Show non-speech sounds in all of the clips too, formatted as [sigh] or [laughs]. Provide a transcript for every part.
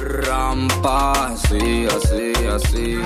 Rampa, así, así, así.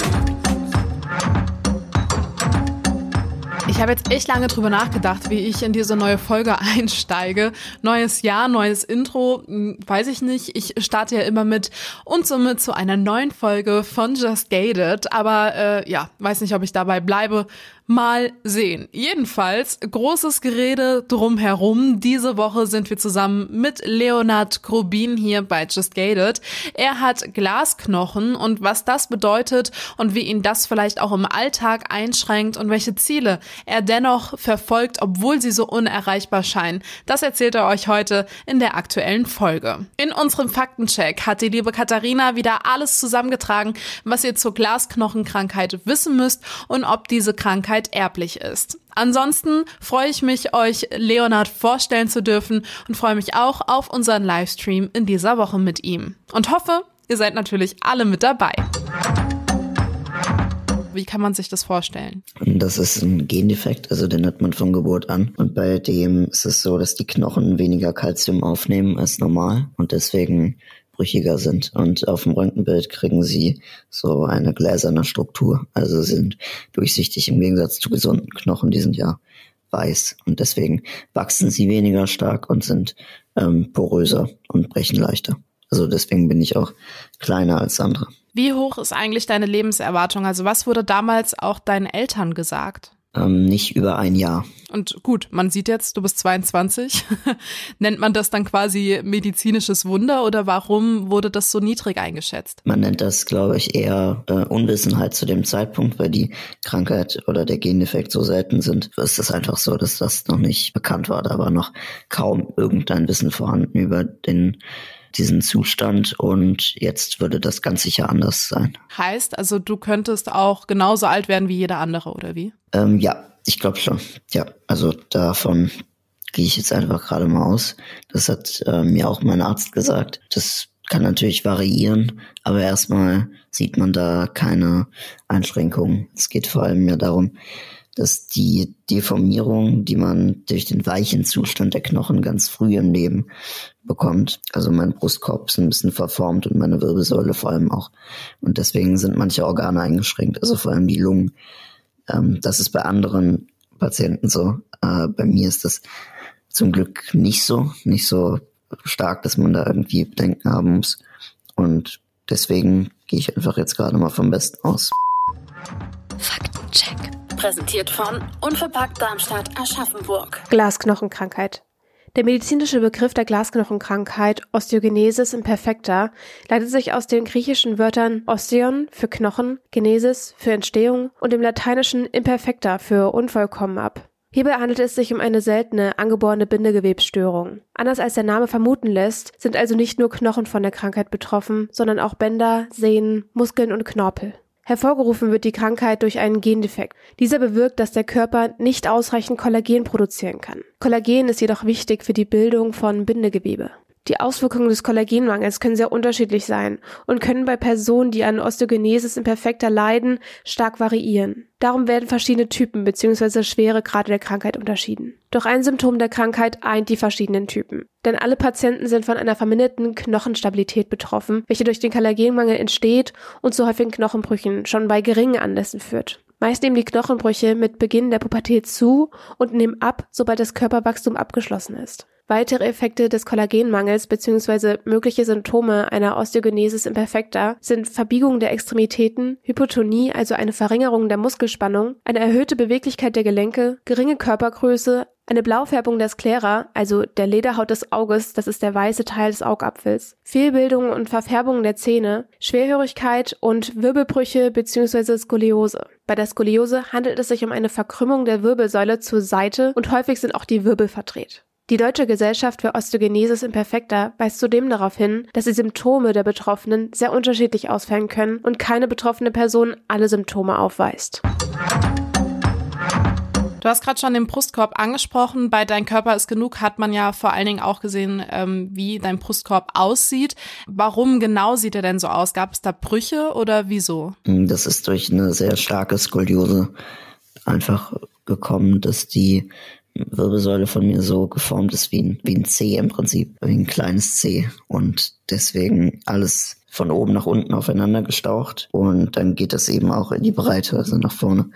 Ich habe jetzt echt lange drüber nachgedacht, wie ich in diese neue Folge [laughs] einsteige. Neues Jahr, neues Intro, hm, weiß ich nicht. Ich starte ja immer mit und somit zu einer neuen Folge von Just Gated. Aber äh, ja, weiß nicht, ob ich dabei bleibe. Mal sehen. Jedenfalls großes Gerede drumherum. Diese Woche sind wir zusammen mit Leonard Grubin hier bei Just Gated. Er hat Glasknochen und was das bedeutet und wie ihn das vielleicht auch im Alltag einschränkt und welche Ziele er dennoch verfolgt, obwohl sie so unerreichbar scheinen. Das erzählt er euch heute in der aktuellen Folge. In unserem Faktencheck hat die liebe Katharina wieder alles zusammengetragen, was ihr zur Glasknochenkrankheit wissen müsst und ob diese Krankheit Krankheit erblich ist. Ansonsten freue ich mich, euch Leonard vorstellen zu dürfen und freue mich auch auf unseren Livestream in dieser Woche mit ihm. Und hoffe, ihr seid natürlich alle mit dabei. Wie kann man sich das vorstellen? Das ist ein Gendefekt, also den hat man von Geburt an. Und bei dem ist es so, dass die Knochen weniger Kalzium aufnehmen als normal und deswegen brüchiger sind. Und auf dem Röntgenbild kriegen sie so eine gläserne Struktur. Also sind durchsichtig im Gegensatz zu gesunden Knochen, die sind ja weiß. Und deswegen wachsen sie weniger stark und sind ähm, poröser und brechen leichter. Also deswegen bin ich auch kleiner als andere. Wie hoch ist eigentlich deine Lebenserwartung? Also was wurde damals auch deinen Eltern gesagt? Ähm, nicht über ein Jahr. Und gut, man sieht jetzt, du bist 22. [laughs] nennt man das dann quasi medizinisches Wunder oder warum wurde das so niedrig eingeschätzt? Man nennt das, glaube ich, eher äh, Unwissenheit zu dem Zeitpunkt, weil die Krankheit oder der Gendefekt so selten sind. Ist es einfach so, dass das noch nicht bekannt war. Da war noch kaum irgendein Wissen vorhanden über den diesen Zustand und jetzt würde das ganz sicher anders sein. Heißt also, du könntest auch genauso alt werden wie jeder andere, oder wie? Ähm, ja, ich glaube schon. Ja, also davon gehe ich jetzt einfach gerade mal aus. Das hat äh, mir auch mein Arzt gesagt. Das kann natürlich variieren, aber erstmal sieht man da keine Einschränkungen. Es geht vor allem ja darum, dass die Deformierung, die man durch den weichen Zustand der Knochen ganz früh im Leben bekommt, also mein Brustkorb ist ein bisschen verformt und meine Wirbelsäule vor allem auch. Und deswegen sind manche Organe eingeschränkt, also vor allem die Lungen. Ähm, das ist bei anderen Patienten so. Äh, bei mir ist das zum Glück nicht so, nicht so stark, dass man da irgendwie Bedenken haben muss. Und deswegen gehe ich einfach jetzt gerade mal vom Besten aus. Faktencheck. Präsentiert von Unverpackt Darmstadt Aschaffenburg. Glasknochenkrankheit. Der medizinische Begriff der Glasknochenkrankheit Osteogenesis imperfecta leitet sich aus den griechischen Wörtern Osteon für Knochen, Genesis für Entstehung und dem lateinischen imperfecta für unvollkommen ab. Hierbei handelt es sich um eine seltene, angeborene Bindegewebsstörung. Anders als der Name vermuten lässt, sind also nicht nur Knochen von der Krankheit betroffen, sondern auch Bänder, Sehnen, Muskeln und Knorpel. Hervorgerufen wird die Krankheit durch einen Gendefekt. Dieser bewirkt, dass der Körper nicht ausreichend Kollagen produzieren kann. Kollagen ist jedoch wichtig für die Bildung von Bindegewebe. Die Auswirkungen des Kollagenmangels können sehr unterschiedlich sein und können bei Personen, die an Osteogenesis imperfecta leiden, stark variieren. Darum werden verschiedene Typen bzw. Schweregrade der Krankheit unterschieden. Doch ein Symptom der Krankheit eint die verschiedenen Typen. Denn alle Patienten sind von einer verminderten Knochenstabilität betroffen, welche durch den Kollagenmangel entsteht und zu häufigen Knochenbrüchen schon bei geringen Anlässen führt. Meist nehmen die Knochenbrüche mit Beginn der Pubertät zu und nehmen ab, sobald das Körperwachstum abgeschlossen ist. Weitere Effekte des Kollagenmangels bzw. mögliche Symptome einer Osteogenesis imperfecta sind Verbiegung der Extremitäten, Hypotonie, also eine Verringerung der Muskelspannung, eine erhöhte Beweglichkeit der Gelenke, geringe Körpergröße, eine Blaufärbung der Sklera, also der Lederhaut des Auges, das ist der weiße Teil des Augapfels, Fehlbildungen und Verfärbungen der Zähne, Schwerhörigkeit und Wirbelbrüche bzw. Skoliose. Bei der Skoliose handelt es sich um eine Verkrümmung der Wirbelsäule zur Seite und häufig sind auch die Wirbel verdreht. Die Deutsche Gesellschaft für Osteogenesis Imperfecta weist zudem darauf hin, dass die Symptome der Betroffenen sehr unterschiedlich ausfallen können und keine betroffene Person alle Symptome aufweist. Du hast gerade schon den Brustkorb angesprochen. Bei Dein Körper ist genug hat man ja vor allen Dingen auch gesehen, ähm, wie dein Brustkorb aussieht. Warum genau sieht er denn so aus? Gab es da Brüche oder wieso? Das ist durch eine sehr starke Skoliose einfach gekommen, dass die Wirbelsäule von mir so geformt ist wie ein, wie ein C im Prinzip, wie ein kleines C. Und deswegen alles von oben nach unten aufeinander gestaucht und dann geht das eben auch in die Breite, also nach vorne.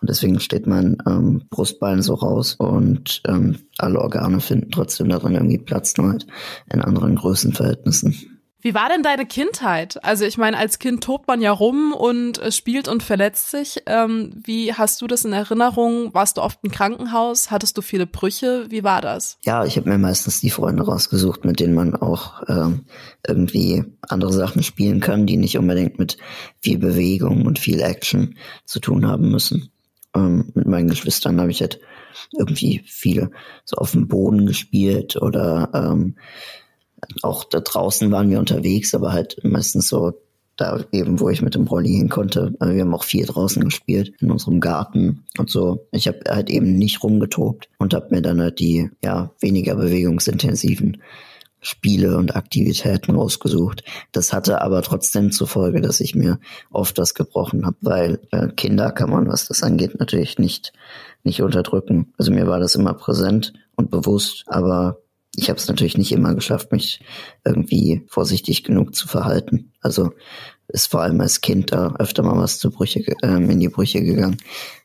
Und deswegen steht mein ähm, Brustbein so raus und ähm, alle Organe finden trotzdem darin irgendwie Platz, nur halt in anderen Größenverhältnissen. Wie war denn deine Kindheit? Also ich meine, als Kind tobt man ja rum und äh, spielt und verletzt sich. Ähm, wie hast du das in Erinnerung? Warst du oft im Krankenhaus? Hattest du viele Brüche? Wie war das? Ja, ich habe mir meistens die Freunde rausgesucht, mit denen man auch ähm, irgendwie andere Sachen spielen kann, die nicht unbedingt mit viel Bewegung und viel Action zu tun haben müssen. Ähm, mit meinen Geschwistern habe ich halt irgendwie viele so auf dem Boden gespielt oder ähm, auch da draußen waren wir unterwegs, aber halt meistens so da eben, wo ich mit dem Rolli hin konnte. Also wir haben auch viel draußen gespielt, in unserem Garten und so. Ich habe halt eben nicht rumgetobt und habe mir dann halt die ja weniger bewegungsintensiven Spiele und Aktivitäten rausgesucht. Das hatte aber trotzdem zur Folge, dass ich mir oft das gebrochen habe, weil äh, Kinder kann man, was das angeht, natürlich nicht nicht unterdrücken. Also mir war das immer präsent und bewusst, aber ich habe es natürlich nicht immer geschafft, mich irgendwie vorsichtig genug zu verhalten. Also ist vor allem als Kind da öfter mal was zu Brüche, ähm, in die Brüche gegangen.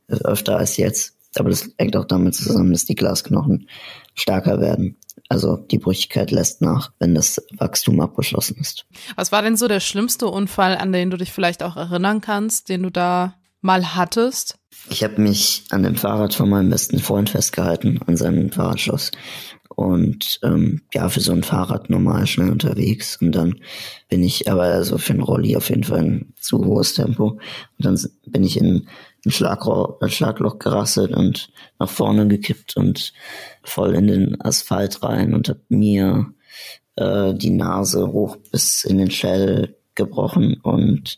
Öfter als jetzt. Aber das hängt auch damit zusammen, dass die Glasknochen stärker werden. Also die Brüchigkeit lässt nach, wenn das Wachstum abgeschlossen ist. Was war denn so der schlimmste Unfall, an den du dich vielleicht auch erinnern kannst, den du da mal hattest? Ich habe mich an dem Fahrrad von meinem besten Freund festgehalten, an seinem Fahrradschloss und ähm, ja, für so ein Fahrrad normal schnell unterwegs. Und dann bin ich aber also für ein Rolli auf jeden Fall ein zu hohes Tempo. Und dann bin ich in ein Schlagloch, ein Schlagloch gerasselt und nach vorne gekippt und voll in den Asphalt rein und hab mir äh, die Nase hoch bis in den Schädel gebrochen und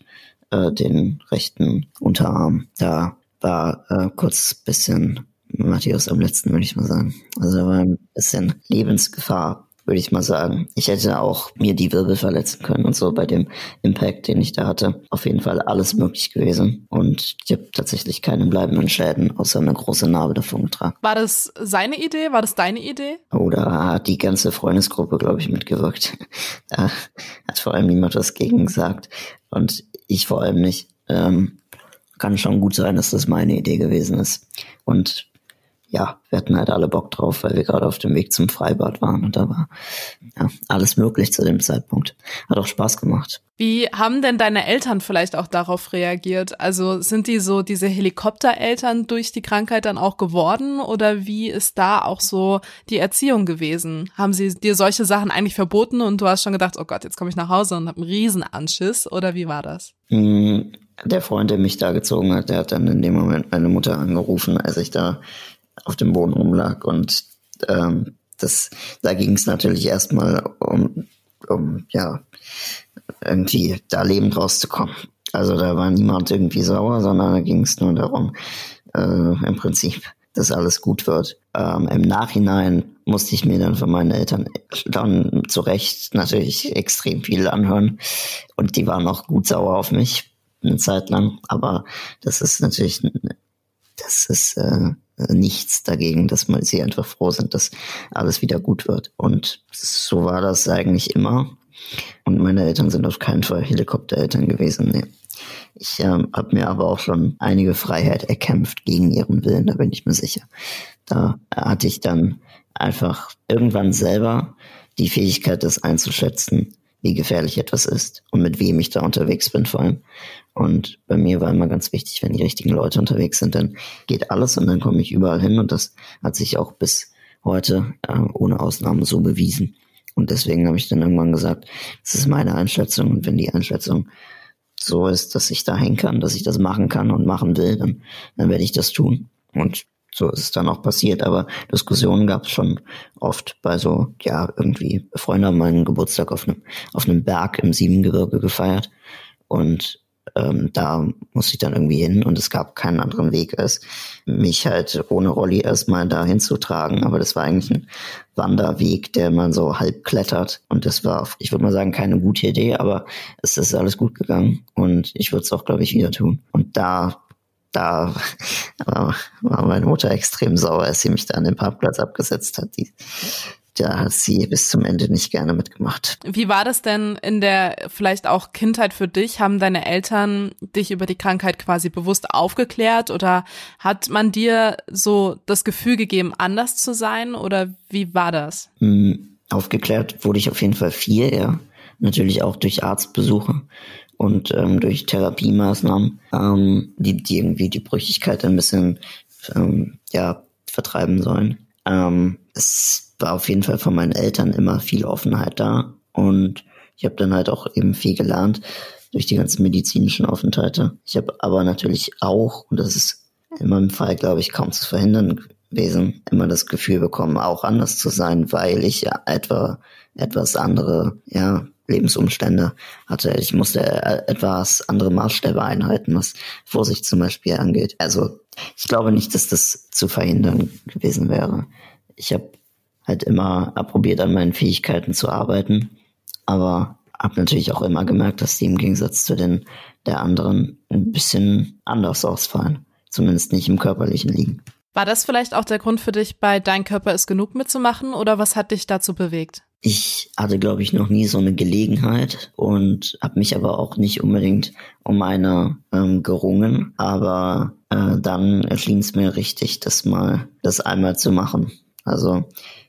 äh, den rechten Unterarm. Da war äh, kurz bisschen Matthias am letzten, würde ich mal sagen. Also da war ein bisschen Lebensgefahr, würde ich mal sagen. Ich hätte auch mir die Wirbel verletzen können und so bei dem Impact, den ich da hatte. Auf jeden Fall alles möglich gewesen. Und ich habe tatsächlich keine bleibenden Schäden, außer eine große Narbe davon getragen. War das seine Idee? War das deine Idee? Oh, da hat die ganze Freundesgruppe, glaube ich, mitgewirkt. [laughs] Da hat vor allem niemand was gegen gesagt. Und ich vor allem nicht. Ähm, kann schon gut sein, dass das meine Idee gewesen ist. Und ja, wir hatten halt alle Bock drauf, weil wir gerade auf dem Weg zum Freibad waren und da war ja, alles möglich zu dem Zeitpunkt. Hat auch Spaß gemacht. Wie haben denn deine Eltern vielleicht auch darauf reagiert? Also sind die so diese Helikoptereltern durch die Krankheit dann auch geworden oder wie ist da auch so die Erziehung gewesen? Haben sie dir solche Sachen eigentlich verboten und du hast schon gedacht, oh Gott, jetzt komme ich nach Hause und habe einen Riesenanschiss oder wie war das? Hm, der Freund, der mich da gezogen hat, der hat dann in dem Moment meine Mutter angerufen, als ich da auf dem Boden rumlag. Und ähm, das, da ging es natürlich erstmal um, um, ja, irgendwie da lebend rauszukommen. Also da war niemand irgendwie sauer, sondern da ging es nur darum, äh, im Prinzip, dass alles gut wird. Ähm, Im Nachhinein musste ich mir dann von meinen Eltern dann zu Recht natürlich extrem viel anhören. Und die waren auch gut sauer auf mich eine Zeit lang. Aber das ist natürlich, das ist äh, nichts dagegen, dass man sie einfach froh sind, dass alles wieder gut wird. Und so war das eigentlich immer. Und meine Eltern sind auf keinen Fall Helikoptereltern gewesen. Nee. Ich ähm, habe mir aber auch schon einige Freiheit erkämpft gegen ihren Willen, da bin ich mir sicher. Da hatte ich dann einfach irgendwann selber die Fähigkeit, das einzuschätzen, wie gefährlich etwas ist und mit wem ich da unterwegs bin vor allem. Und bei mir war immer ganz wichtig, wenn die richtigen Leute unterwegs sind, dann geht alles und dann komme ich überall hin und das hat sich auch bis heute äh, ohne Ausnahme so bewiesen. Und deswegen habe ich dann irgendwann gesagt, das ist meine Einschätzung und wenn die Einschätzung so ist, dass ich da hängen kann, dass ich das machen kann und machen will, dann, dann werde ich das tun. Und so ist es dann auch passiert, aber Diskussionen gab es schon oft bei so, ja, irgendwie Freunde haben meinen Geburtstag auf einem, auf einem Berg im Siebengebirge gefeiert und ähm, da musste ich dann irgendwie hin und es gab keinen anderen Weg, als mich halt ohne Rolli erstmal da hinzutragen. Aber das war eigentlich ein Wanderweg, der man so halb klettert. Und das war, ich würde mal sagen, keine gute Idee, aber es ist alles gut gegangen und ich würde es auch, glaube ich, wieder tun. Und da da war meine Mutter extrem sauer, als sie mich da an den Parkplatz abgesetzt hat. Die, da hat sie bis zum Ende nicht gerne mitgemacht. Wie war das denn in der vielleicht auch Kindheit für dich? Haben deine Eltern dich über die Krankheit quasi bewusst aufgeklärt oder hat man dir so das Gefühl gegeben, anders zu sein oder wie war das? Hm, aufgeklärt wurde ich auf jeden Fall viel, ja. Natürlich auch durch Arztbesuche und ähm, durch Therapiemaßnahmen, ähm, die, die irgendwie die Brüchigkeit ein bisschen ähm, ja, vertreiben sollen. Ähm, es war auf jeden Fall von meinen Eltern immer viel Offenheit da und ich habe dann halt auch eben viel gelernt durch die ganzen medizinischen Aufenthalte. Ich habe aber natürlich auch, und das ist in meinem Fall, glaube ich, kaum zu verhindern gewesen, immer das Gefühl bekommen, auch anders zu sein, weil ich ja etwa etwas andere, ja, Lebensumstände hatte. Ich musste etwas andere Maßstäbe einhalten, was Vorsicht zum Beispiel angeht. Also ich glaube nicht, dass das zu verhindern gewesen wäre. Ich habe halt immer probiert, an meinen Fähigkeiten zu arbeiten, aber habe natürlich auch immer gemerkt, dass die im Gegensatz zu den der anderen ein bisschen anders ausfallen. Zumindest nicht im körperlichen liegen. War das vielleicht auch der Grund für dich, bei Dein Körper ist genug mitzumachen oder was hat dich dazu bewegt? Ich hatte, glaube ich, noch nie so eine Gelegenheit und habe mich aber auch nicht unbedingt um eine ähm, gerungen. Aber äh, dann erschien es mir richtig, das mal, das einmal zu machen. Also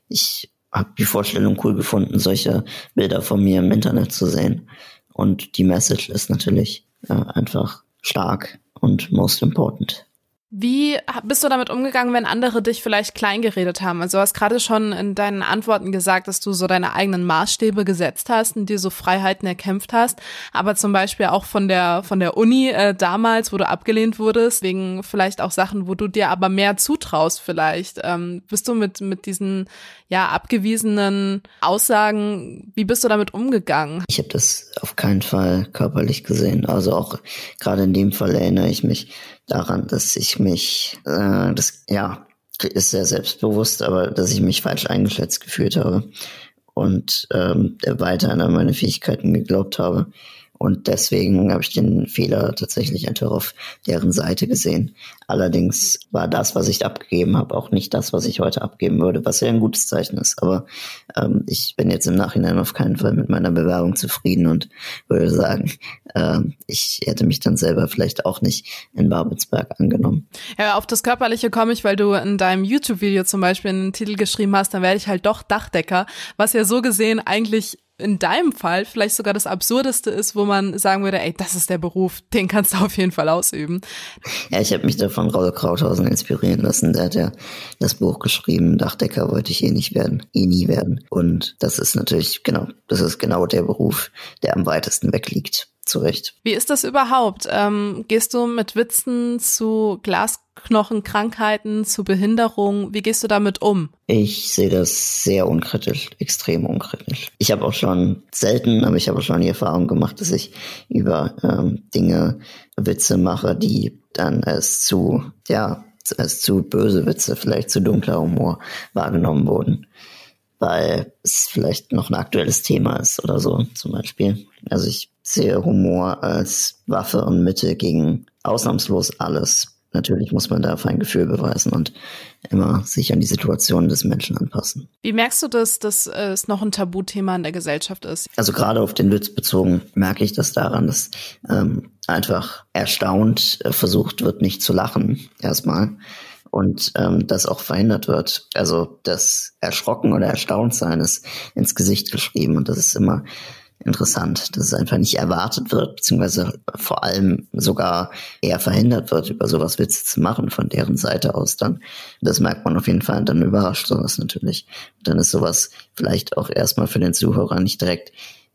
ich habe die Vorstellung cool gefunden, solche Bilder von mir im Internet zu sehen. Und die Message ist natürlich äh, einfach stark und most important. Wie bist du damit umgegangen, wenn andere dich vielleicht kleingeredet haben? Also du hast gerade schon in deinen Antworten gesagt, dass du so deine eigenen Maßstäbe gesetzt hast und dir so Freiheiten erkämpft hast. Aber zum Beispiel auch von der von der Uni äh, damals, wo du abgelehnt wurdest, wegen vielleicht auch Sachen, wo du dir aber mehr zutraust vielleicht. Ähm, bist du mit mit diesen ja abgewiesenen Aussagen, wie bist du damit umgegangen? Ich habe das auf keinen Fall körperlich gesehen. Also auch gerade in dem Fall erinnere ich mich daran, dass ich mich, äh, das ja, ist sehr selbstbewusst, aber dass ich mich falsch eingeschätzt gefühlt habe und ähm, weiter an meine Fähigkeiten geglaubt habe. Und deswegen habe ich den Fehler tatsächlich einfach auf deren Seite gesehen. Allerdings war das, was ich abgegeben habe, auch nicht das, was ich heute abgeben würde, was ja ein gutes Zeichen ist. Aber ähm, ich bin jetzt im Nachhinein auf keinen Fall mit meiner Bewerbung zufrieden und würde sagen, ähm, ich hätte mich dann selber vielleicht auch nicht in Babelsberg angenommen. Ja, auf das Körperliche komme ich, weil du in deinem YouTube-Video zum Beispiel einen Titel geschrieben hast, dann werde ich halt doch Dachdecker, was ja so gesehen eigentlich in deinem Fall vielleicht sogar das Absurdeste ist, wo man sagen würde, ey, das ist der Beruf, den kannst du auf jeden Fall ausüben. Ja, ich habe mich da von Raul Krauthausen inspirieren lassen. Der hat ja das Buch geschrieben, Dachdecker wollte ich eh nicht werden, eh nie werden. Und das ist natürlich, genau, das ist genau der Beruf, der am weitesten weg liegt zurecht. Wie ist das überhaupt? Ähm, gehst du mit Witzen zu Glasknochenkrankheiten, zu Behinderung? Wie gehst du damit um? Ich sehe das sehr unkritisch, extrem unkritisch. Ich habe auch schon selten, aber ich habe schon die Erfahrung gemacht, dass ich über ähm, Dinge Witze mache, die dann als zu, ja, als zu böse Witze, vielleicht zu dunkler Humor wahrgenommen wurden weil es vielleicht noch ein aktuelles Thema ist oder so zum Beispiel. Also ich sehe Humor als Waffe und Mittel gegen ausnahmslos alles. Natürlich muss man da ein Gefühl beweisen und immer sich an die Situation des Menschen anpassen. Wie merkst du das, dass es noch ein Tabuthema in der Gesellschaft ist? Also gerade auf den Witz bezogen merke ich das daran, dass ähm, einfach erstaunt äh, versucht wird, nicht zu lachen erstmal und ähm, das auch verhindert wird. Also das Erschrocken oder Erstauntsein ist ins Gesicht geschrieben und das ist immer interessant, dass es einfach nicht erwartet wird, beziehungsweise vor allem sogar eher verhindert wird, über sowas Witze zu machen von deren Seite aus dann. Das merkt man auf jeden Fall, dann überrascht sowas natürlich. Und dann ist sowas vielleicht auch erstmal für den Zuhörer nicht direkt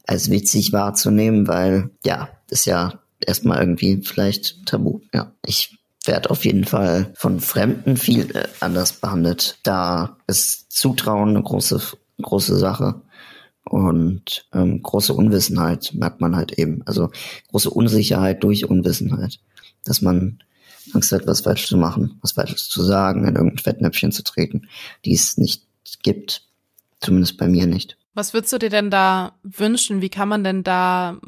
als witzig wahrzunehmen, weil ja, ist ja erstmal irgendwie vielleicht tabu. Ja, ich werd auf jeden Fall von Fremden viel äh, anders behandelt. Da ist Zutrauen eine große, große Sache. Und ähm, große Unwissenheit merkt man halt eben. Also große Unsicherheit durch Unwissenheit. Dass man Angst hat, was falsch zu machen, was falsches zu sagen, in irgendein Fettnäpfchen zu treten, die es nicht gibt. Zumindest bei mir nicht. Was würdest du dir denn da wünschen? Wie kann man denn da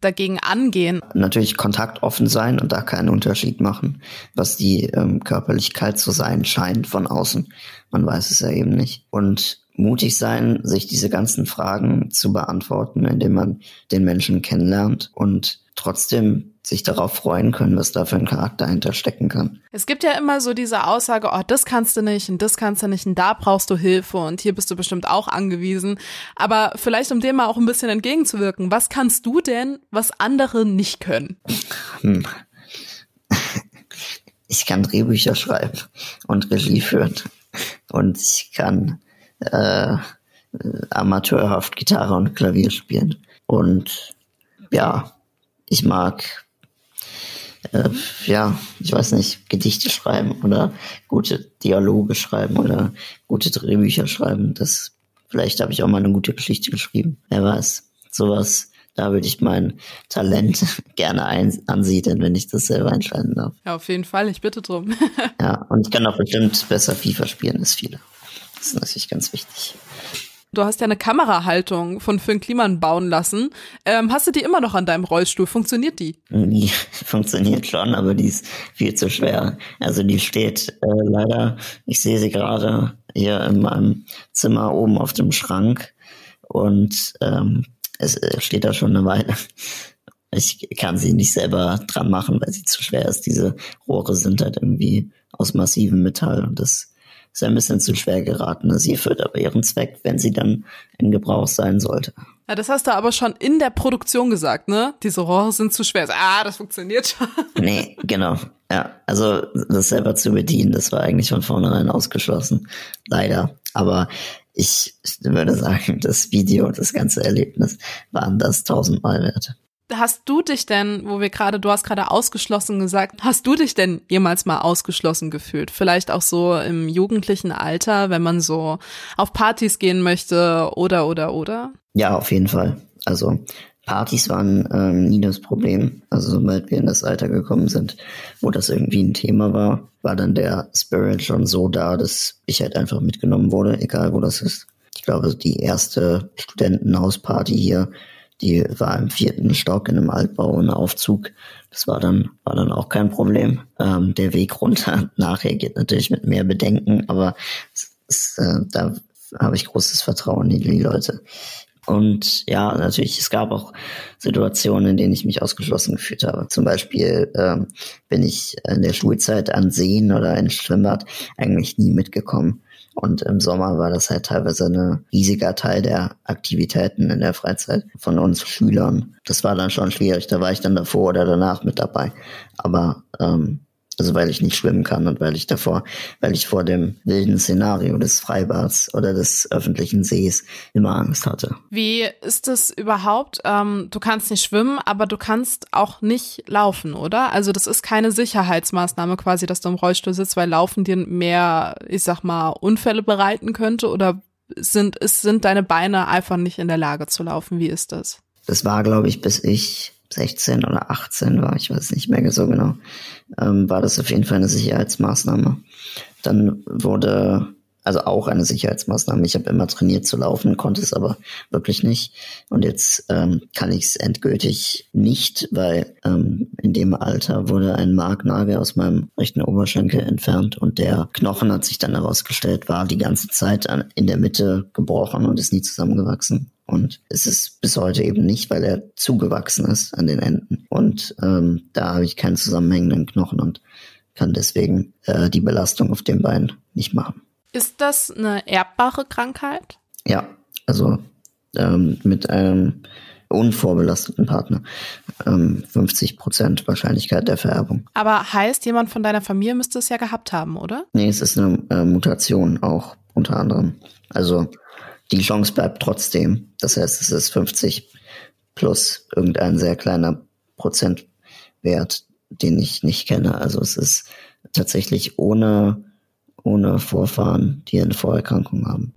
dagegen angehen? Natürlich kontaktoffen sein und da keinen Unterschied machen, was die ähm, Körperlichkeit zu sein scheint von außen. Man weiß es ja eben nicht. Und mutig sein, sich diese ganzen Fragen zu beantworten, indem man den Menschen kennenlernt und trotzdem sich darauf freuen können, was da für ein Charakter hinterstecken kann. Es gibt ja immer so diese Aussage, oh, das kannst du nicht und das kannst du nicht und da brauchst du Hilfe und hier bist du bestimmt auch angewiesen. Aber vielleicht, um dem mal auch ein bisschen entgegenzuwirken, was kannst du denn, was andere nicht können? Hm. Ich kann Drehbücher schreiben und Regie führen und ich kann äh, amateurhaft Gitarre und Klavier spielen. Und ja, ich mag äh, ja, ich weiß nicht, Gedichte schreiben oder gute Dialoge schreiben oder gute Drehbücher schreiben. Das vielleicht habe ich auch mal eine gute Geschichte geschrieben. Wer weiß. Sowas, da würde ich mein Talent [laughs] gerne ein ansiedeln, wenn ich das selber entscheiden darf. Ja, auf jeden Fall, ich bitte drum. [laughs] ja, und ich kann auch bestimmt besser FIFA spielen als viele. Das ist natürlich ganz wichtig. Du hast ja eine Kamerahaltung von Finn Kliman bauen lassen. Ähm, hast du die immer noch an deinem Rollstuhl? Funktioniert die? Die [laughs] funktioniert schon, aber die ist viel zu schwer. Also die steht äh, leider, ich sehe sie gerade hier in meinem Zimmer oben auf dem Schrank und ähm, es äh, steht da schon eine Weile. Ich kann sie nicht selber dran machen, weil sie zu schwer ist. Diese Rohre sind halt irgendwie aus massivem Metall und das ist ein bisschen zu schwer geraten. Sie erfüllt aber ihren Zweck, wenn sie dann in Gebrauch sein sollte. Ja, das hast du aber schon in der Produktion gesagt, ne? Diese Rohre sind zu schwer. Ah, das funktioniert schon. [laughs] Nee, genau. Ja, also das selber zu bedienen, das war eigentlich von vornherein ausgeschlossen. Leider. Aber ich würde sagen, das Video, das ganze Erlebnis waren das tausendmal wert. Hast du dich denn, wo wir gerade, du hast gerade ausgeschlossen gesagt, hast du dich denn jemals mal ausgeschlossen gefühlt? Vielleicht auch so im jugendlichen Alter, wenn man so auf Partys gehen möchte oder oder oder? Ja, auf jeden Fall. Also Partys waren ähm, nie das Problem. Also sobald wir in das Alter gekommen sind, wo das irgendwie ein Thema war, war dann der Spirit schon so da, dass ich halt einfach mitgenommen wurde, egal wo das ist. Ich glaube, die erste Studentenhausparty hier die war im vierten Stock in einem Altbau ohne Aufzug. Das war dann, war dann auch kein Problem. Ähm, der Weg runter [laughs] nachher geht natürlich mit mehr Bedenken, aber es, es, äh, da habe ich großes Vertrauen in die Leute. Und ja, natürlich, es gab auch Situationen, in denen ich mich ausgeschlossen gefühlt habe. Zum Beispiel ähm, bin ich in der Schulzeit an Seen oder ins Schwimmbad eigentlich nie mitgekommen. Und im Sommer war das halt teilweise ein riesiger Teil der Aktivitäten in der Freizeit von uns Schülern. Das war dann schon schwierig. Da war ich dann davor oder danach mit dabei. Aber ähm, also weil ich nicht schwimmen kann und weil ich davor, weil ich vor dem wilden Szenario des Freibads oder des öffentlichen Sees immer Angst hatte. Wie ist es überhaupt? Ähm, du kannst nicht schwimmen, aber du kannst auch nicht laufen, oder? Also das ist keine Sicherheitsmaßnahme quasi, dass du im Rollstuhl sitzt, weil Laufen dir mehr, ich sag mal, Unfälle bereiten könnte oder sind, ist, sind deine Beine einfach nicht in der Lage zu laufen? Wie ist das? Das war, glaube ich, bis ich 16 oder 18 war, ich weiß nicht mehr so genau, ähm, war das auf jeden Fall eine Sicherheitsmaßnahme. Dann wurde, also auch eine Sicherheitsmaßnahme. Ich habe immer trainiert zu laufen, konnte es aber wirklich nicht. Und jetzt ähm, kann ich es endgültig nicht, weil ähm, in dem Alter wurde ein Marknagel aus meinem rechten Oberschenkel entfernt und der Knochen hat sich dann herausgestellt, war die ganze Zeit an, in der Mitte gebrochen und ist nie zusammengewachsen. Und es ist bis heute eben nicht, weil er zugewachsen ist an den Enden. Und ähm, da habe ich keinen zusammenhängenden Knochen und kann deswegen äh, die Belastung auf dem Bein nicht machen. Ist das eine erbbare Krankheit? Ja, also ähm, mit einem unvorbelasteten Partner. Ähm, 50 Prozent Wahrscheinlichkeit der Vererbung. Aber heißt, jemand von deiner Familie müsste es ja gehabt haben, oder? Nee, es ist eine äh, Mutation auch unter anderem. Also die Chance bleibt trotzdem. Das heißt, es ist 50 plus irgendein sehr kleiner Prozentwert, den ich nicht kenne. Also es ist tatsächlich ohne, ohne Vorfahren, die eine Vorerkrankung haben.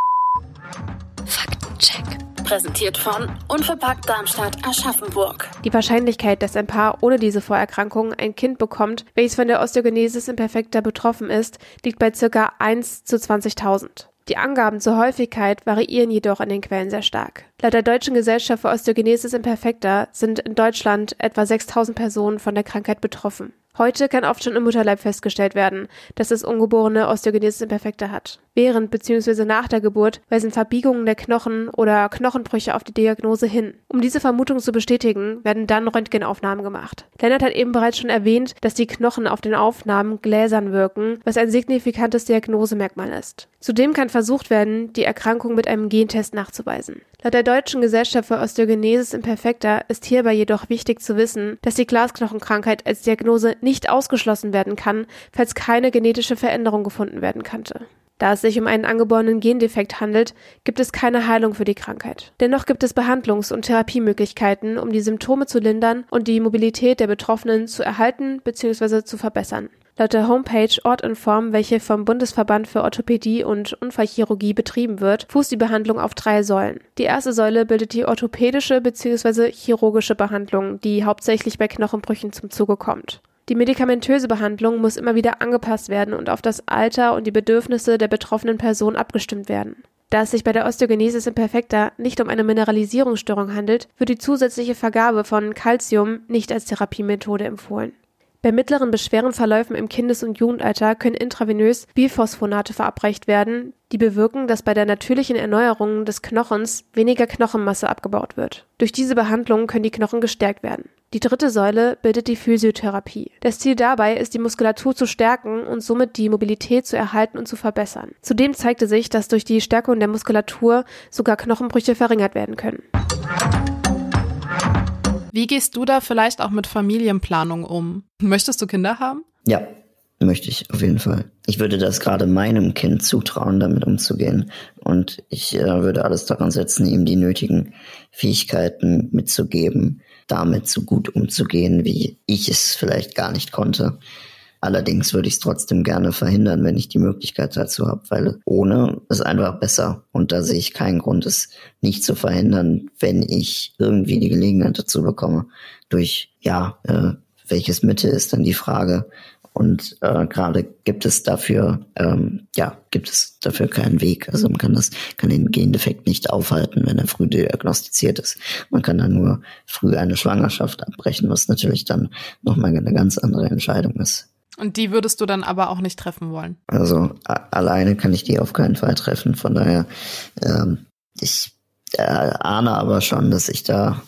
Faktencheck. Präsentiert von Unverpackt Darmstadt Aschaffenburg. Die Wahrscheinlichkeit, dass ein Paar ohne diese Vorerkrankung ein Kind bekommt, welches von der Osteogenesis imperfecta betroffen ist, liegt bei ca. 1 zu 20.000. Die Angaben zur Häufigkeit variieren jedoch an den Quellen sehr stark. Laut der Deutschen Gesellschaft für Osteogenesis Imperfecta sind in Deutschland etwa 6000 Personen von der Krankheit betroffen. Heute kann oft schon im Mutterleib festgestellt werden, dass das Ungeborene Osteogenesis imperfecta hat. Während bzw. nach der Geburt weisen Verbiegungen der Knochen oder Knochenbrüche auf die Diagnose hin. Um diese Vermutung zu bestätigen, werden dann Röntgenaufnahmen gemacht. Lennart hat eben bereits schon erwähnt, dass die Knochen auf den Aufnahmen gläsern wirken, was ein signifikantes Diagnosemerkmal ist. Zudem kann versucht werden, die Erkrankung mit einem Gentest nachzuweisen. Laut der Deutschen Gesellschaft für Osteogenesis Imperfecta ist hierbei jedoch wichtig zu wissen, dass die Glasknochenkrankheit als Diagnose nicht ausgeschlossen werden kann, falls keine genetische Veränderung gefunden werden könnte. Da es sich um einen angeborenen Gendefekt handelt, gibt es keine Heilung für die Krankheit. Dennoch gibt es Behandlungs- und Therapiemöglichkeiten, um die Symptome zu lindern und die Mobilität der Betroffenen zu erhalten bzw. zu verbessern. Laut der Homepage Ortinform, welche vom Bundesverband für Orthopädie und Unfallchirurgie betrieben wird, fußt die Behandlung auf drei Säulen. Die erste Säule bildet die orthopädische bzw. chirurgische Behandlung, die hauptsächlich bei Knochenbrüchen zum Zuge kommt. Die medikamentöse Behandlung muss immer wieder angepasst werden und auf das Alter und die Bedürfnisse der betroffenen Person abgestimmt werden. Da es sich bei der Osteogenesis imperfecta nicht um eine Mineralisierungsstörung handelt, wird die zusätzliche Vergabe von Calcium nicht als Therapiemethode empfohlen. Bei mittleren Beschwerdenverläufen im Kindes- und Jugendalter können intravenös Biphosphonate verabreicht werden, die bewirken, dass bei der natürlichen Erneuerung des Knochens weniger Knochenmasse abgebaut wird. Durch diese Behandlung können die Knochen gestärkt werden. Die dritte Säule bildet die Physiotherapie. Das Ziel dabei ist, die Muskulatur zu stärken und somit die Mobilität zu erhalten und zu verbessern. Zudem zeigte sich, dass durch die Stärkung der Muskulatur sogar Knochenbrüche verringert werden können. Wie gehst du da vielleicht auch mit Familienplanung um? Möchtest du Kinder haben? Ja, möchte ich auf jeden Fall. Ich würde das gerade meinem Kind zutrauen, damit umzugehen. Und ich äh, würde alles daran setzen, ihm die nötigen Fähigkeiten mitzugeben, damit so gut umzugehen, wie ich es vielleicht gar nicht konnte. Allerdings würde ich es trotzdem gerne verhindern, wenn ich die Möglichkeit dazu habe, weil ohne ist einfach besser. Und da sehe ich keinen Grund, es nicht zu verhindern, wenn ich irgendwie die Gelegenheit dazu bekomme. Durch, ja, äh, welches Mittel ist dann die Frage. Und äh, gerade gibt es dafür, ähm, ja, gibt es dafür keinen Weg. Also man kann das, kann den Gendefekt nicht aufhalten, wenn er früh diagnostiziert ist. Man kann dann nur früh eine Schwangerschaft abbrechen, was natürlich dann nochmal eine ganz andere Entscheidung ist. Und die würdest du dann aber auch nicht treffen wollen? Also alleine kann ich die auf keinen Fall treffen. Von daher, ähm, ich äh, ahne aber schon, dass ich da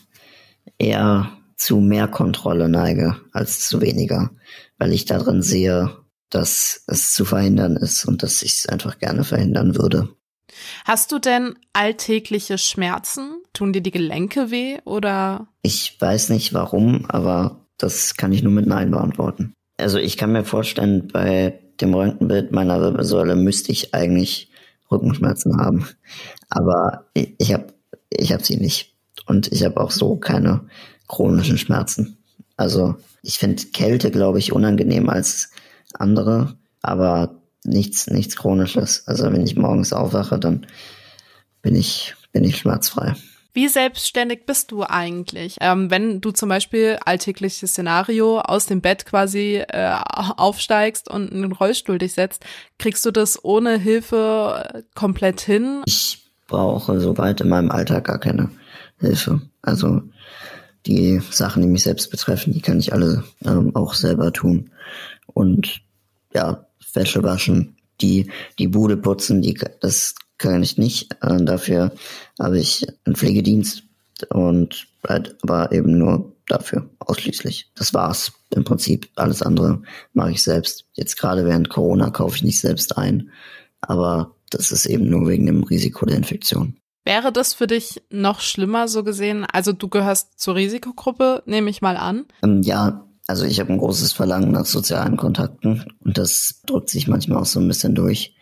eher zu mehr Kontrolle neige als zu weniger, weil ich darin sehe, dass es zu verhindern ist und dass ich es einfach gerne verhindern würde. Hast du denn alltägliche Schmerzen? Tun dir die Gelenke weh oder? Ich weiß nicht warum, aber das kann ich nur mit Nein beantworten. Also ich kann mir vorstellen, bei dem Röntgenbild meiner Wirbelsäule müsste ich eigentlich Rückenschmerzen haben. Aber ich, habe ich hab sie nicht. Und ich habe auch so keine chronischen Schmerzen. Also ich finde Kälte, glaube ich, unangenehm als andere, aber nichts, nichts Chronisches. Also wenn ich morgens aufwache, dann bin ich, bin ich schmerzfrei. Wie selbstständig bist du eigentlich? Ähm, wenn du zum Beispiel alltägliches Szenario aus dem Bett quasi äh, aufsteigst und in den Rollstuhl dich setzt, kriegst du das ohne Hilfe äh, komplett hin? Ich brauche soweit in meinem Alltag gar keine Hilfe. Also die Sachen, die mich selbst betreffen, die kann ich alle ähm, auch selber tun. Und ja, Wäsche waschen, die, die Bude putzen, die, das kann ich nicht. Äh, dafür habe ich einen Pflegedienst und halt aber eben nur dafür ausschließlich. Das war's im Prinzip. Alles andere mache ich selbst. Jetzt gerade während Corona kaufe ich nicht selbst ein, aber das ist eben nur wegen dem Risiko der Infektion. Wäre das für dich noch schlimmer so gesehen? Also du gehörst zur Risikogruppe, nehme ich mal an. Ähm, ja, also ich habe ein großes Verlangen nach sozialen Kontakten und das drückt sich manchmal auch so ein bisschen durch.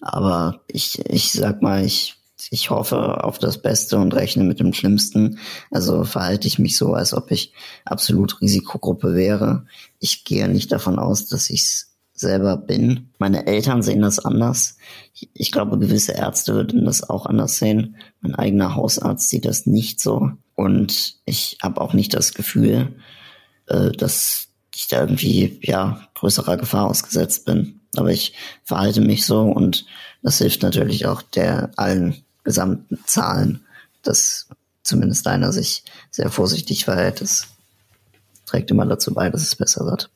Aber ich, ich sag mal, ich, ich hoffe auf das Beste und rechne mit dem Schlimmsten. Also verhalte ich mich so, als ob ich absolut Risikogruppe wäre. Ich gehe nicht davon aus, dass ich es selber bin. Meine Eltern sehen das anders. Ich glaube, gewisse Ärzte würden das auch anders sehen. Mein eigener Hausarzt sieht das nicht so. Und ich habe auch nicht das Gefühl, äh, dass ich da irgendwie ja größerer Gefahr ausgesetzt bin. Aber ich verhalte mich so und das hilft natürlich auch der allen gesamten Zahlen, dass zumindest einer sich sehr vorsichtig verhält. Das trägt immer dazu bei, dass es besser wird.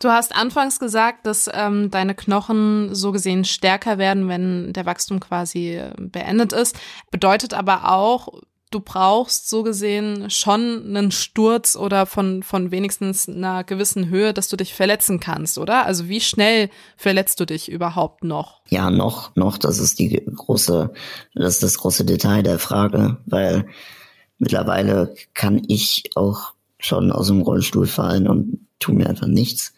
Du hast anfangs gesagt, dass ähm, deine Knochen so gesehen stärker werden, wenn der Wachstum quasi äh, beendet ist. Bedeutet aber auch, du brauchst so gesehen schon einen Sturz oder von, von wenigstens einer gewissen Höhe, dass du dich verletzen kannst, oder? Also wie schnell verletzt du dich überhaupt noch? Ja, noch, noch, das ist die große, das ist das große Detail der Frage, weil mittlerweile kann ich auch schon aus dem Rollstuhl fallen und tu mir einfach nichts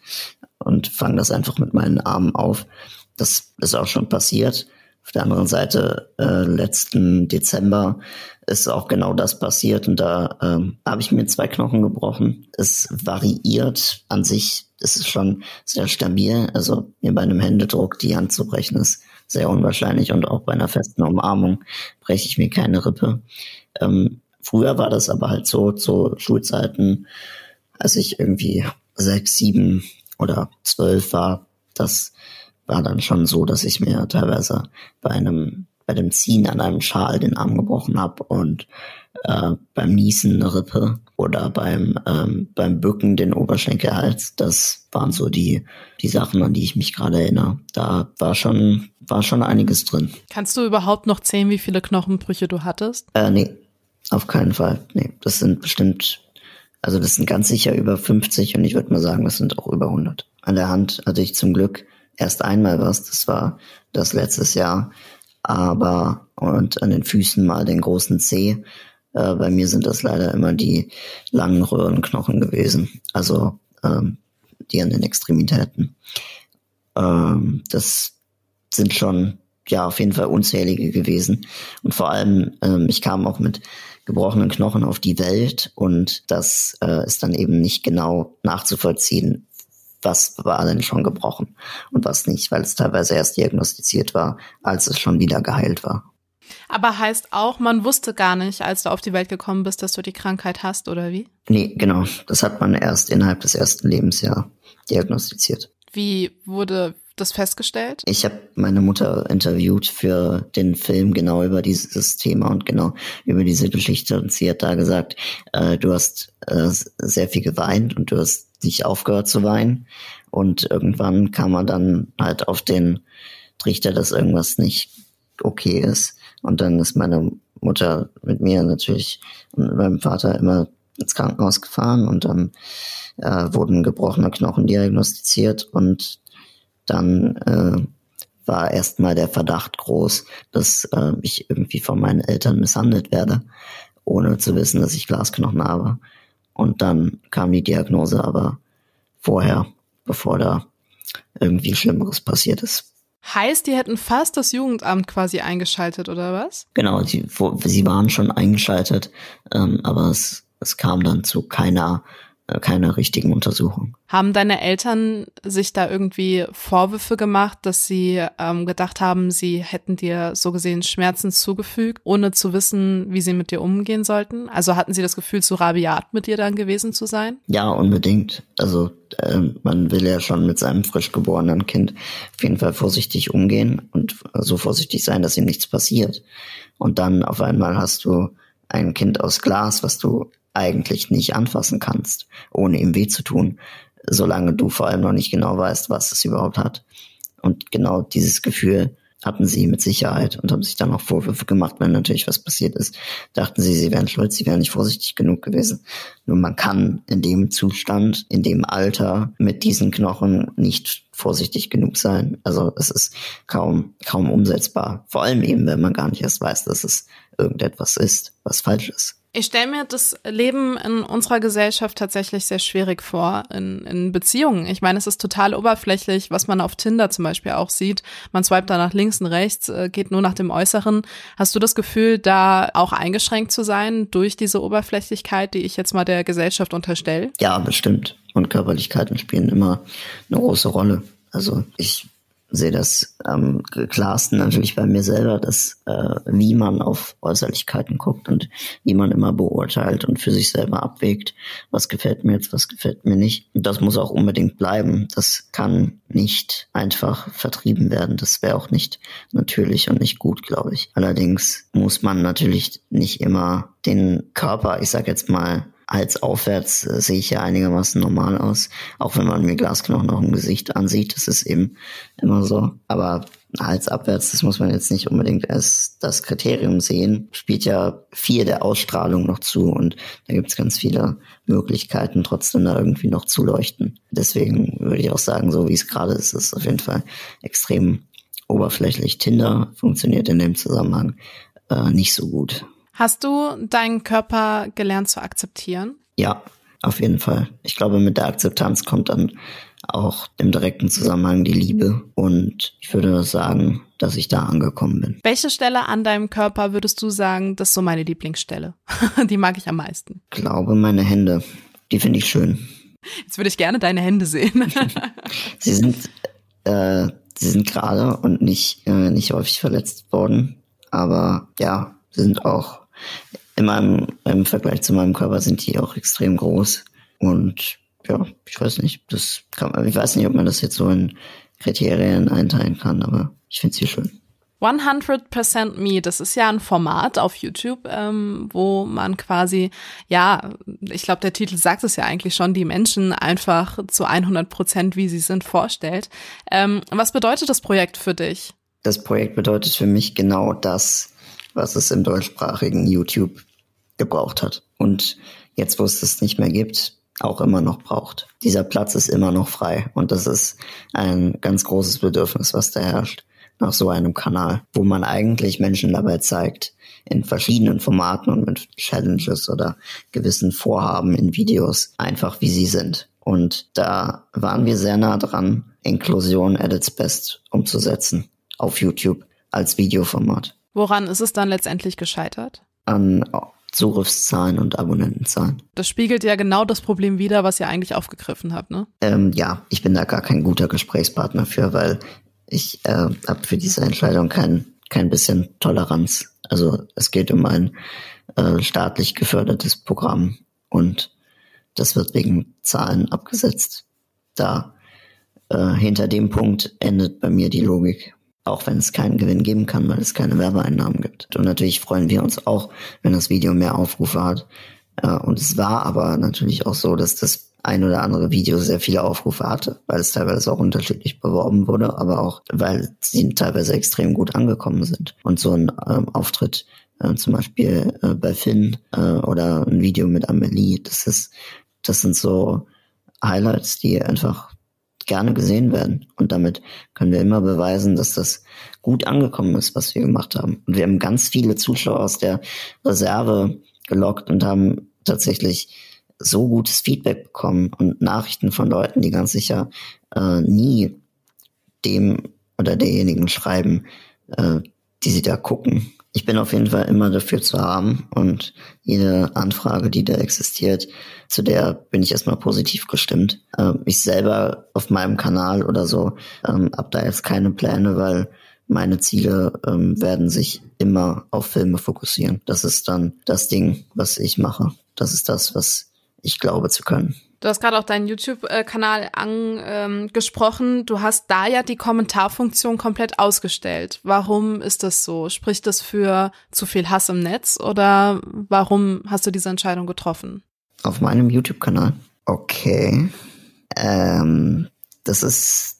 und fange das einfach mit meinen Armen auf. Das ist auch schon passiert. Auf der anderen Seite, äh, letzten Dezember ist auch genau das passiert und da ähm, habe ich mir zwei Knochen gebrochen. Es variiert an sich, es ist schon sehr stabil. Also mir bei einem Händedruck die Hand zu brechen ist sehr unwahrscheinlich und auch bei einer festen Umarmung breche ich mir keine Rippe. Ähm, früher war das aber halt so zu Schulzeiten, als ich irgendwie sechs, sieben oder zwölf war, das war dann schon so, dass ich mir teilweise bei einem bei dem Ziehen an einem Schal den Arm gebrochen habe und äh, beim Niesen eine Rippe oder beim ähm, beim Bücken den Oberschenkelhals. Das waren so die die Sachen, an die ich mich gerade erinnere. Da war schon war schon einiges drin. Kannst du überhaupt noch zählen, wie viele Knochenbrüche du hattest? Äh, nee, auf keinen Fall. Nee, das sind bestimmt also das sind ganz sicher über 50 und ich würde mal sagen, das sind auch über 100. An der Hand hatte ich zum Glück erst einmal was, das war das letztes Jahr, aber und an den Füßen mal den großen Zeh. Äh, bei mir sind das leider immer die langen Röhrenknochen gewesen, also ähm, die an den Extremitäten. Ähm, das sind schon ja auf jeden Fall unzählige gewesen und vor allem ähm, ich kam auch mit gebrochenen Knochen auf die Welt und das äh, ist dann eben nicht genau nachzuvollziehen, was war denn schon gebrochen und was nicht, weil es teilweise erst diagnostiziert war, als es schon wieder geheilt war. Aber heißt auch, man wusste gar nicht, als du auf die Welt gekommen bist, dass du die Krankheit hast, oder wie? Nee, genau. Das hat man erst innerhalb des ersten Lebensjahres diagnostiziert. Wie wurde, das festgestellt? Ich habe meine Mutter interviewt für den Film genau über dieses Thema und genau über diese Geschichte. Und sie hat da gesagt, äh, du hast äh, sehr viel geweint und du hast nicht aufgehört zu weinen. Und irgendwann kam man dann halt auf den Trichter, dass irgendwas nicht okay ist. Und dann ist meine Mutter mit mir natürlich und meinem Vater immer ins Krankenhaus gefahren und dann äh, wurden gebrochene Knochen diagnostiziert und dann äh, war erstmal der Verdacht groß, dass äh, ich irgendwie von meinen Eltern misshandelt werde, ohne zu wissen, dass ich Glasknochen habe. Und dann kam die Diagnose aber vorher, bevor da irgendwie Schlimmeres passiert ist. Heißt, die hätten fast das Jugendamt quasi eingeschaltet, oder was? Genau, sie, sie waren schon eingeschaltet, ähm, aber es, es kam dann zu keiner äh, keine richtigen Untersuchungen. Haben deine Eltern sich da irgendwie Vorwürfe gemacht, dass sie ähm, gedacht haben, sie hätten dir so gesehen Schmerzen zugefügt, ohne zu wissen, wie sie mit dir umgehen sollten? Also hatten sie das Gefühl, zu rabiat mit dir dann gewesen zu sein? Ja, unbedingt. Also äh, man will ja schon mit seinem frisch geborenen Kind auf jeden Fall vorsichtig umgehen und so vorsichtig sein, dass ihm nichts passiert. Und dann auf einmal hast du ein Kind aus Glas, was du eigentlich nicht anfassen kannst, ohne ihm weh zu tun, solange du vor allem noch nicht genau weißt, was es überhaupt hat. Und genau dieses Gefühl hatten sie mit Sicherheit und haben sich dann auch Vorwürfe gemacht, wenn natürlich was passiert ist. Dachten sie, sie wären schuld, sie wären nicht vorsichtig genug gewesen. Nur man kann in dem Zustand, in dem Alter mit diesen Knochen nicht vorsichtig genug sein. Also es ist kaum, kaum umsetzbar. Vor allem eben, wenn man gar nicht erst weiß, dass es irgendetwas ist, was falsch ist. Ich stelle mir das Leben in unserer Gesellschaft tatsächlich sehr schwierig vor, in, in Beziehungen. Ich meine, es ist total oberflächlich, was man auf Tinder zum Beispiel auch sieht. Man swipet da nach links und rechts, äh, geht nur nach dem Äußeren. Hast du das Gefühl, da auch eingeschränkt zu sein durch diese Oberflächlichkeit, die ich jetzt mal der Gesellschaft unterstelle? Ja, bestimmt. Und Körperlichkeiten spielen immer eine große Rolle. Also ich sehe das am klarsten natürlich bei mir selber, dass äh, wie man auf Äußerlichkeiten guckt und wie man immer beurteilt und für sich selber abwägt, was gefällt mir jetzt, was gefällt mir nicht. Und das muss auch unbedingt bleiben. Das kann nicht einfach vertrieben werden. Das wäre auch nicht natürlich und nicht gut, glaube ich. Allerdings muss man natürlich nicht immer den Körper, ich sag jetzt mal, Hals aufwärts äh, sehe ich ja einigermaßen normal aus. Auch wenn man mir Glasknochen noch im Gesicht ansieht, das ist eben immer so. Aber Hals abwärts, das muss man jetzt nicht unbedingt als das Kriterium sehen. Spielt ja viel der Ausstrahlung noch zu und da gibt es ganz viele Möglichkeiten, trotzdem da irgendwie noch zu leuchten. Deswegen würde ich auch sagen, so wie es gerade ist, ist auf jeden Fall extrem oberflächlich. Tinder funktioniert in dem Zusammenhang äh, nicht so gut. Hast du deinen Körper gelernt zu akzeptieren? Ja, auf jeden Fall. Ich glaube, mit der Akzeptanz kommt dann auch im direkten Zusammenhang die Liebe. Und ich würde sagen, dass ich da angekommen bin. Welche Stelle an deinem Körper würdest du sagen, das ist so meine Lieblingsstelle? [laughs] die mag ich am meisten. Ich glaube, meine Hände. Die finde ich schön. Jetzt würde ich gerne deine Hände sehen. [laughs] sie sind, äh, sie sind gerade und nicht, äh, nicht häufig verletzt worden. Aber ja, sie sind auch in meinem, im Vergleich zu meinem Körper sind die auch extrem groß. Und ja, ich weiß nicht, das kann, ich weiß nicht, ob man das jetzt so in Kriterien einteilen kann, aber ich finde sie schön. 100% Me, das ist ja ein Format auf YouTube, ähm, wo man quasi, ja, ich glaube, der Titel sagt es ja eigentlich schon, die Menschen einfach zu 100%, wie sie sind, vorstellt. Ähm, was bedeutet das Projekt für dich? Das Projekt bedeutet für mich genau das, was es im deutschsprachigen YouTube gebraucht hat. Und jetzt, wo es das nicht mehr gibt, auch immer noch braucht. Dieser Platz ist immer noch frei. Und das ist ein ganz großes Bedürfnis, was da herrscht nach so einem Kanal, wo man eigentlich Menschen dabei zeigt, in verschiedenen Formaten und mit Challenges oder gewissen Vorhaben in Videos, einfach wie sie sind. Und da waren wir sehr nah dran, Inklusion at its best umzusetzen auf YouTube als Videoformat. Woran ist es dann letztendlich gescheitert? An Zugriffszahlen und Abonnentenzahlen. Das spiegelt ja genau das Problem wider, was ihr eigentlich aufgegriffen habt, ne? Ähm, ja, ich bin da gar kein guter Gesprächspartner für, weil ich äh, habe für diese Entscheidung kein, kein bisschen Toleranz. Also es geht um ein äh, staatlich gefördertes Programm und das wird wegen Zahlen abgesetzt. Da äh, hinter dem Punkt endet bei mir die Logik auch wenn es keinen Gewinn geben kann, weil es keine Werbeeinnahmen gibt. Und natürlich freuen wir uns auch, wenn das Video mehr Aufrufe hat. Und es war aber natürlich auch so, dass das ein oder andere Video sehr viele Aufrufe hatte, weil es teilweise auch unterschiedlich beworben wurde, aber auch, weil sie teilweise extrem gut angekommen sind. Und so ein ähm, Auftritt äh, zum Beispiel äh, bei Finn äh, oder ein Video mit Amelie, das ist, das sind so Highlights, die einfach gerne gesehen werden. Und damit können wir immer beweisen, dass das gut angekommen ist, was wir gemacht haben. Und wir haben ganz viele Zuschauer aus der Reserve gelockt und haben tatsächlich so gutes Feedback bekommen und Nachrichten von Leuten, die ganz sicher äh, nie dem oder derjenigen schreiben, äh, die sie da gucken, ich bin auf jeden Fall immer dafür zu haben und jede Anfrage, die da existiert, zu der bin ich erstmal positiv gestimmt. Ähm, ich selber auf meinem Kanal oder so ähm, habe da jetzt keine Pläne, weil meine Ziele ähm, werden sich immer auf Filme fokussieren. Das ist dann das Ding, was ich mache. Das ist das, was ich glaube zu können. Du hast gerade auch deinen YouTube-Kanal angesprochen. Ähm, du hast da ja die Kommentarfunktion komplett ausgestellt. Warum ist das so? Spricht das für zu viel Hass im Netz oder warum hast du diese Entscheidung getroffen? Auf meinem YouTube-Kanal. Okay. Ähm, das ist,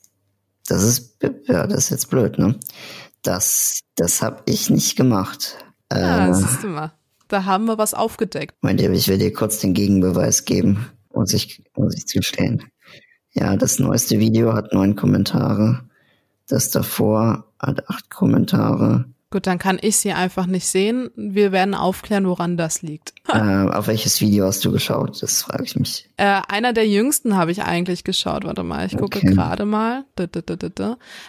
das ist, ja, das ist jetzt blöd, ne? Das, das habe ich nicht gemacht. Ja, äh, siehst du mal. Da haben wir was aufgedeckt. Meint ihr, ich will dir kurz den Gegenbeweis geben muss ich, muss ich zustehen. Ja, das neueste Video hat neun Kommentare. Das davor hat acht Kommentare. Gut, dann kann ich sie einfach nicht sehen. Wir werden aufklären, woran das liegt. [laughs] äh, auf welches Video hast du geschaut? Das frage ich mich. Äh, einer der jüngsten habe ich eigentlich geschaut. Warte mal, ich gucke okay. gerade mal.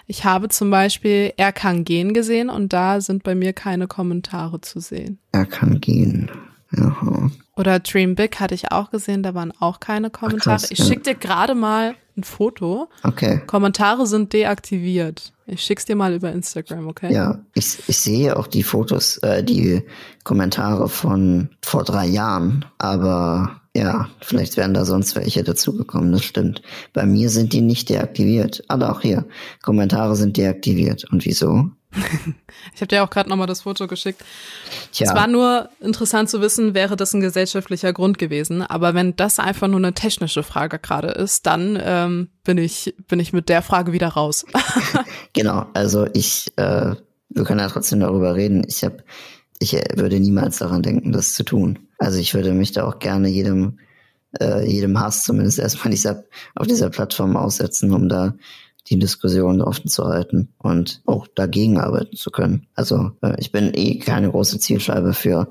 Ich habe zum Beispiel Er kann gehen gesehen und da sind bei mir keine Kommentare zu sehen. Er kann gehen. Aha. Oder Dream Big hatte ich auch gesehen, da waren auch keine Kommentare. Ach, krass, ich schicke dir gerade mal ein Foto. Okay. Kommentare sind deaktiviert. Ich schick's dir mal über Instagram, okay? Ja, ich, ich sehe auch die Fotos, äh, die Kommentare von vor drei Jahren, aber ja, vielleicht wären da sonst welche dazugekommen, das stimmt. Bei mir sind die nicht deaktiviert. Aber auch hier, Kommentare sind deaktiviert. Und wieso? [laughs] ich habe dir auch gerade nochmal das Foto geschickt. Tja. Es war nur interessant zu wissen, wäre das ein gesellschaftlicher Grund gewesen. Aber wenn das einfach nur eine technische Frage gerade ist, dann ähm, bin ich bin ich mit der Frage wieder raus. [laughs] genau, also ich, äh, wir können ja trotzdem darüber reden. Ich habe, ich würde niemals daran denken, das zu tun. Also ich würde mich da auch gerne jedem äh, jedem Hass zumindest erstmal dieser, auf dieser Plattform aussetzen, um da die Diskussion offen zu halten und auch dagegen arbeiten zu können. Also äh, ich bin eh keine große Zielscheibe für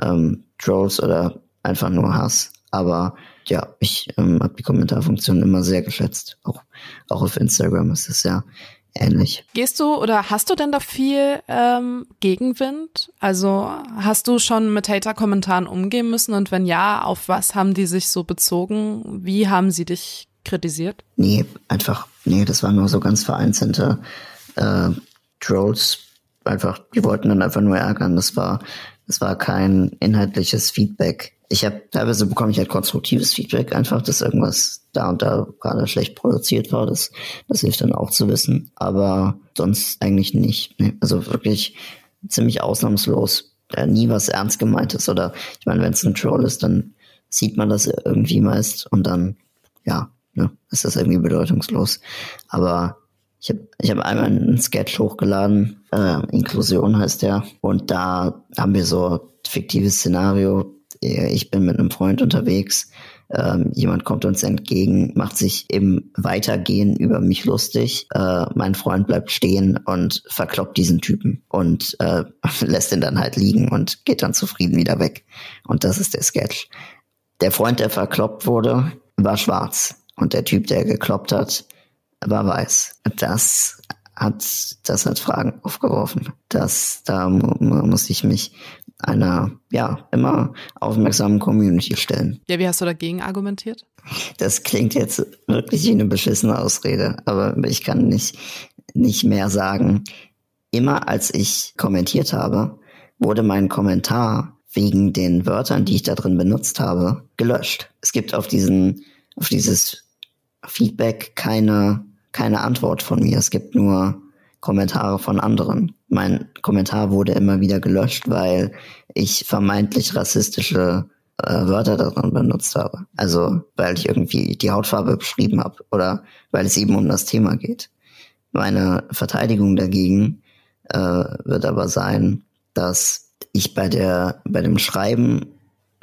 ähm, Trolls oder einfach nur Hass, aber ja, ich ähm, habe die Kommentarfunktion immer sehr geschätzt. Auch, auch auf Instagram ist es ja ähnlich. Gehst du oder hast du denn da viel ähm, Gegenwind? Also hast du schon mit Hater-Kommentaren umgehen müssen und wenn ja, auf was haben die sich so bezogen? Wie haben sie dich kritisiert? Nee, einfach, nee, das waren nur so ganz vereinzelte äh, Trolls. Einfach, die wollten dann einfach nur ärgern. Das war, das war kein inhaltliches Feedback. Ich habe teilweise bekomme ich halt konstruktives Feedback, einfach, dass irgendwas da und da gerade schlecht produziert war. Das, das hilft dann auch zu wissen. Aber sonst eigentlich nicht. Nee, also wirklich ziemlich ausnahmslos. Da nie was ernst gemeint ist. Oder ich meine, wenn es ein Troll ist, dann sieht man das irgendwie meist und dann, ja, ne, ist das irgendwie bedeutungslos. Aber ich habe ich hab einmal einen Sketch hochgeladen, äh, Inklusion heißt der, und da haben wir so fiktives Szenario. Ich bin mit einem Freund unterwegs, ähm, jemand kommt uns entgegen, macht sich im Weitergehen über mich lustig. Äh, mein Freund bleibt stehen und verkloppt diesen Typen und äh, [laughs] lässt ihn dann halt liegen und geht dann zufrieden wieder weg. Und das ist der Sketch. Der Freund, der verkloppt wurde, war schwarz. Und der Typ, der gekloppt hat, war weiß. Das hat, das hat Fragen aufgeworfen. Das, da muss ich mich einer, ja, immer aufmerksamen Community stellen. Ja, wie hast du dagegen argumentiert? Das klingt jetzt wirklich wie eine beschissene Ausrede, aber ich kann nicht, nicht mehr sagen. Immer als ich kommentiert habe, wurde mein Kommentar wegen den Wörtern, die ich da drin benutzt habe, gelöscht. Es gibt auf diesen, auf dieses Feedback keine, keine Antwort von mir. Es gibt nur Kommentare von anderen. Mein Kommentar wurde immer wieder gelöscht, weil ich vermeintlich rassistische äh, Wörter darin benutzt habe. Also weil ich irgendwie die Hautfarbe beschrieben habe oder weil es eben um das Thema geht. Meine Verteidigung dagegen äh, wird aber sein, dass ich bei der bei dem Schreiben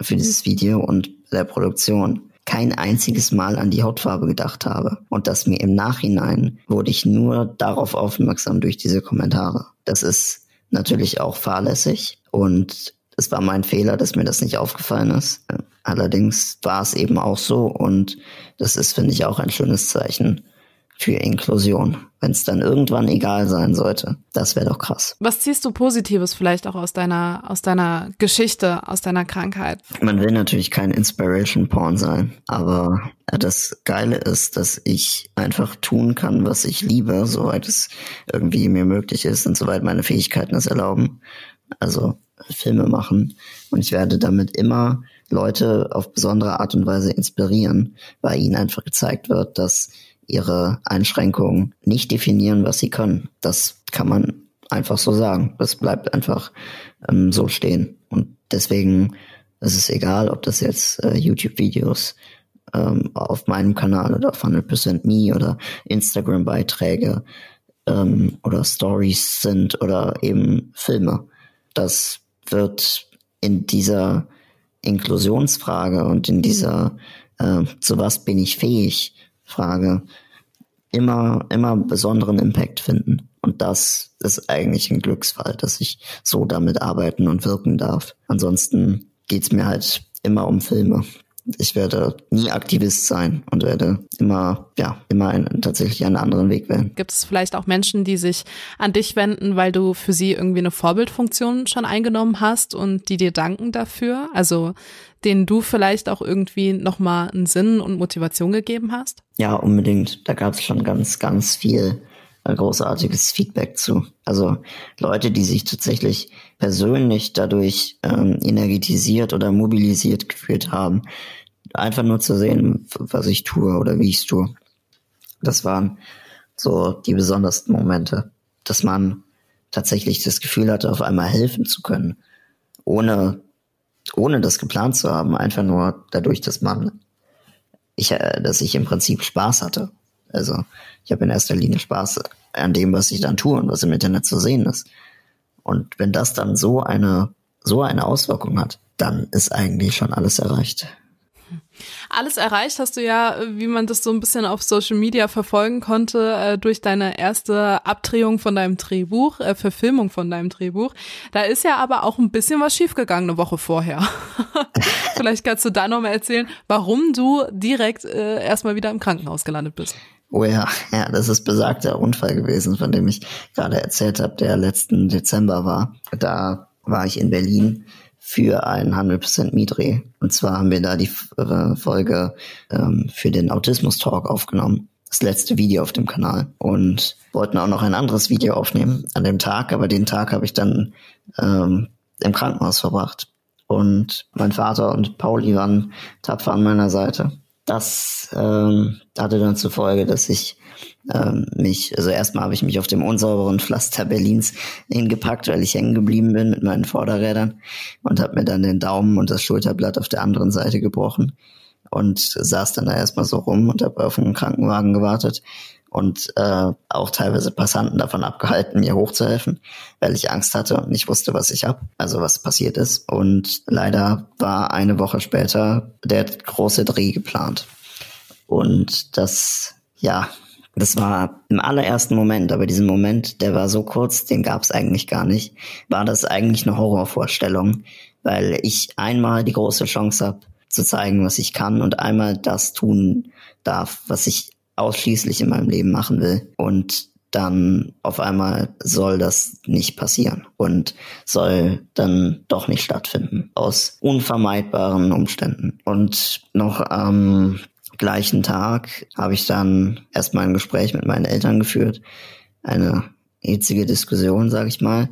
für dieses Video und der Produktion kein einziges Mal an die Hautfarbe gedacht habe. Und dass mir im Nachhinein wurde ich nur darauf aufmerksam durch diese Kommentare. Das ist natürlich auch fahrlässig und es war mein Fehler, dass mir das nicht aufgefallen ist. Allerdings war es eben auch so und das ist, finde ich, auch ein schönes Zeichen für Inklusion, wenn es dann irgendwann egal sein sollte. Das wäre doch krass. Was ziehst du Positives vielleicht auch aus deiner, aus deiner Geschichte, aus deiner Krankheit? Man will natürlich kein Inspiration Porn sein, aber das Geile ist, dass ich einfach tun kann, was ich liebe, soweit es irgendwie mir möglich ist und soweit meine Fähigkeiten es erlauben. Also Filme machen. Und ich werde damit immer Leute auf besondere Art und Weise inspirieren, weil ihnen einfach gezeigt wird, dass ihre Einschränkungen nicht definieren, was sie können. Das kann man einfach so sagen. Das bleibt einfach ähm, so stehen. Und deswegen ist es egal, ob das jetzt äh, YouTube-Videos ähm, auf meinem Kanal oder auf 100% Me oder Instagram-Beiträge ähm, oder Stories sind oder eben Filme. Das wird in dieser Inklusionsfrage und in dieser äh, zu was bin ich fähig Frage immer, immer besonderen Impact finden. Und das ist eigentlich ein Glücksfall, dass ich so damit arbeiten und wirken darf. Ansonsten geht's mir halt immer um Filme. ich werde nie Aktivist sein und werde immer, ja, immer einen, tatsächlich einen anderen Weg wählen. Gibt es vielleicht auch Menschen, die sich an dich wenden, weil du für sie irgendwie eine Vorbildfunktion schon eingenommen hast und die dir danken dafür? Also denen du vielleicht auch irgendwie nochmal einen Sinn und Motivation gegeben hast? Ja, unbedingt. Da gab es schon ganz, ganz viel großartiges Feedback zu. Also Leute, die sich tatsächlich persönlich dadurch ähm, energetisiert oder mobilisiert gefühlt haben, einfach nur zu sehen, was ich tue oder wie ich es tue. Das waren so die besondersten Momente, dass man tatsächlich das Gefühl hatte, auf einmal helfen zu können, ohne, ohne das geplant zu haben, einfach nur dadurch, dass man, ich, äh, dass ich im Prinzip Spaß hatte. Also ich habe in erster Linie Spaß an dem, was ich dann tue und was im Internet zu sehen ist. Und wenn das dann so eine, so eine Auswirkung hat, dann ist eigentlich schon alles erreicht. Alles erreicht hast du ja, wie man das so ein bisschen auf Social Media verfolgen konnte, äh, durch deine erste Abdrehung von deinem Drehbuch, äh, Verfilmung von deinem Drehbuch. Da ist ja aber auch ein bisschen was schiefgegangen eine Woche vorher. [laughs] Vielleicht kannst du da nochmal erzählen, warum du direkt äh, erstmal wieder im Krankenhaus gelandet bist. Oh ja, ja, das ist besagter Unfall gewesen, von dem ich gerade erzählt habe, der letzten Dezember war. Da war ich in Berlin für einen 100% Mietdreh. Und zwar haben wir da die äh, Folge ähm, für den Autismus-Talk aufgenommen. Das letzte Video auf dem Kanal. Und wollten auch noch ein anderes Video aufnehmen an dem Tag, aber den Tag habe ich dann ähm, im Krankenhaus verbracht. Und mein Vater und Pauli waren tapfer an meiner Seite. Das ähm, hatte dann zur Folge, dass ich ähm, mich, also erstmal habe ich mich auf dem unsauberen Pflaster Berlins hingepackt, weil ich hängen geblieben bin mit meinen Vorderrädern und habe mir dann den Daumen und das Schulterblatt auf der anderen Seite gebrochen und saß dann da erstmal so rum und habe auf einen Krankenwagen gewartet und äh, auch teilweise Passanten davon abgehalten, mir hochzuhelfen, weil ich Angst hatte und nicht wusste, was ich hab, also was passiert ist. Und leider war eine Woche später der große Dreh geplant. Und das, ja, das war im allerersten Moment, aber diesen Moment, der war so kurz, den gab es eigentlich gar nicht, war das eigentlich eine Horrorvorstellung, weil ich einmal die große Chance habe, zu zeigen, was ich kann und einmal das tun darf, was ich ausschließlich in meinem Leben machen will. Und dann auf einmal soll das nicht passieren und soll dann doch nicht stattfinden aus unvermeidbaren Umständen. Und noch am gleichen Tag habe ich dann erstmal ein Gespräch mit meinen Eltern geführt, eine hitzige Diskussion, sage ich mal,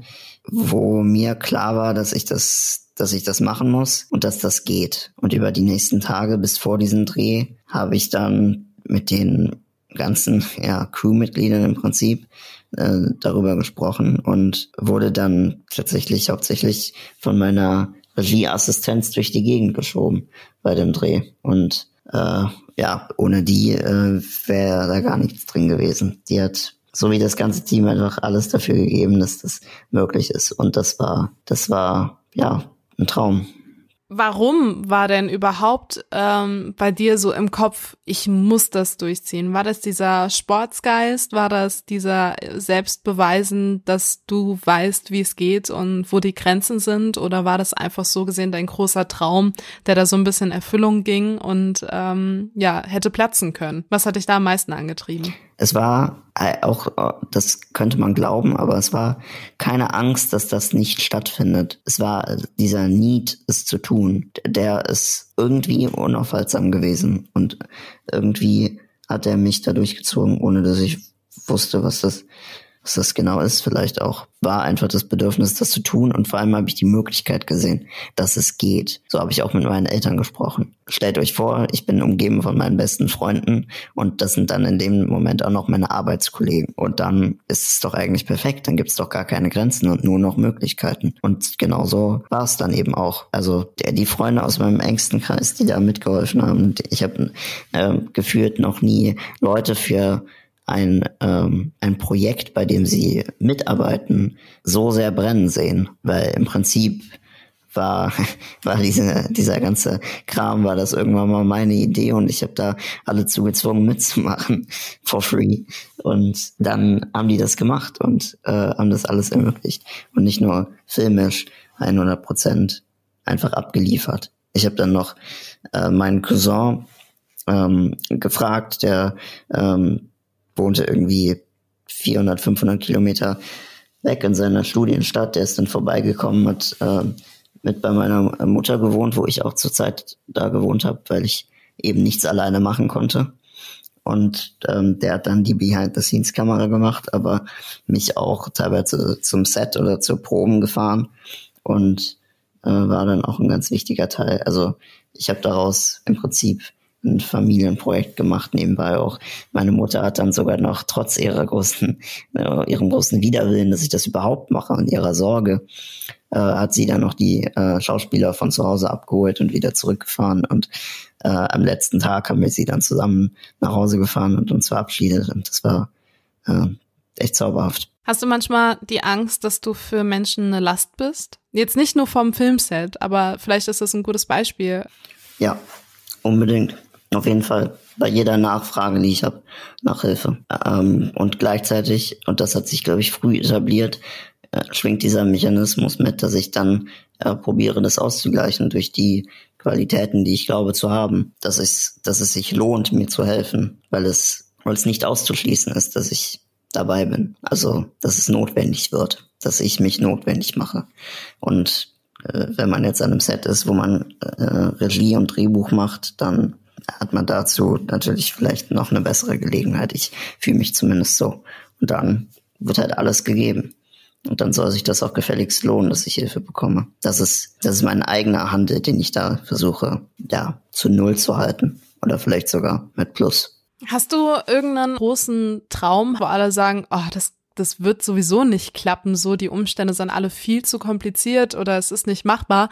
wo mir klar war, dass ich das, dass ich das machen muss und dass das geht. Und über die nächsten Tage bis vor diesem Dreh habe ich dann mit den ganzen ja, Crewmitgliedern im Prinzip äh, darüber gesprochen und wurde dann tatsächlich hauptsächlich von meiner Regieassistenz durch die Gegend geschoben bei dem Dreh. Und äh, ja, ohne die äh, wäre da gar nichts drin gewesen. Die hat so wie das ganze Team einfach alles dafür gegeben, dass das möglich ist. Und das war, das war ja ein Traum. Warum war denn überhaupt ähm, bei dir so im Kopf, ich muss das durchziehen? War das dieser Sportsgeist? War das dieser Selbstbeweisen, dass du weißt, wie es geht und wo die Grenzen sind? Oder war das einfach so gesehen dein großer Traum, der da so ein bisschen Erfüllung ging und ähm, ja, hätte platzen können? Was hat dich da am meisten angetrieben? Es war äh, auch, äh, das könnte man glauben, aber es war keine Angst, dass das nicht stattfindet. Es war dieser Need, es zu tun, der ist irgendwie unaufhaltsam gewesen und irgendwie hat er mich da durchgezogen, ohne dass ich wusste, was das was das genau ist, vielleicht auch, war einfach das Bedürfnis, das zu tun. Und vor allem habe ich die Möglichkeit gesehen, dass es geht. So habe ich auch mit meinen Eltern gesprochen. Stellt euch vor, ich bin umgeben von meinen besten Freunden und das sind dann in dem Moment auch noch meine Arbeitskollegen. Und dann ist es doch eigentlich perfekt. Dann gibt es doch gar keine Grenzen und nur noch Möglichkeiten. Und genau so war es dann eben auch. Also der, die Freunde aus meinem engsten Kreis, die da mitgeholfen haben, ich habe äh, gefühlt noch nie Leute für ein, ähm, ein Projekt, bei dem sie mitarbeiten, so sehr brennen sehen. Weil im Prinzip war, [laughs] war diese, dieser ganze Kram, war das irgendwann mal meine Idee und ich habe da alle zugezwungen mitzumachen [laughs] for free. Und dann haben die das gemacht und äh, haben das alles ermöglicht. Und nicht nur filmisch 100 Prozent einfach abgeliefert. Ich habe dann noch äh, meinen Cousin ähm, gefragt, der ähm, wohnte irgendwie 400, 500 Kilometer weg in seiner Studienstadt. Der ist dann vorbeigekommen, hat äh, mit bei meiner Mutter gewohnt, wo ich auch zurzeit da gewohnt habe, weil ich eben nichts alleine machen konnte. Und ähm, der hat dann die Behind-the-Scenes-Kamera gemacht, aber mich auch teilweise zum Set oder zur Proben gefahren und äh, war dann auch ein ganz wichtiger Teil. Also ich habe daraus im Prinzip ein Familienprojekt gemacht nebenbei auch. Meine Mutter hat dann sogar noch trotz ihrer großen, äh, ihrem großen Widerwillen, dass ich das überhaupt mache und ihrer Sorge, äh, hat sie dann noch die äh, Schauspieler von zu Hause abgeholt und wieder zurückgefahren und äh, am letzten Tag haben wir sie dann zusammen nach Hause gefahren und uns verabschiedet und das war äh, echt zauberhaft. Hast du manchmal die Angst, dass du für Menschen eine Last bist? Jetzt nicht nur vom Filmset, aber vielleicht ist das ein gutes Beispiel. Ja, unbedingt. Auf jeden Fall bei jeder Nachfrage, die ich habe, nach Hilfe. Ähm, und gleichzeitig, und das hat sich, glaube ich, früh etabliert, äh, schwingt dieser Mechanismus mit, dass ich dann äh, probiere, das auszugleichen durch die Qualitäten, die ich glaube zu haben, dass es, dass es sich lohnt, mir zu helfen, weil es, weil es nicht auszuschließen ist, dass ich dabei bin. Also, dass es notwendig wird, dass ich mich notwendig mache. Und äh, wenn man jetzt an einem Set ist, wo man äh, Regie und Drehbuch macht, dann hat man dazu natürlich vielleicht noch eine bessere Gelegenheit. Ich fühle mich zumindest so. Und dann wird halt alles gegeben. Und dann soll sich das auch gefälligst lohnen, dass ich Hilfe bekomme. Das ist, das ist mein eigener Handel, den ich da versuche, ja, zu Null zu halten. Oder vielleicht sogar mit Plus. Hast du irgendeinen großen Traum, wo alle sagen, oh, das, das wird sowieso nicht klappen, so die Umstände sind alle viel zu kompliziert oder es ist nicht machbar.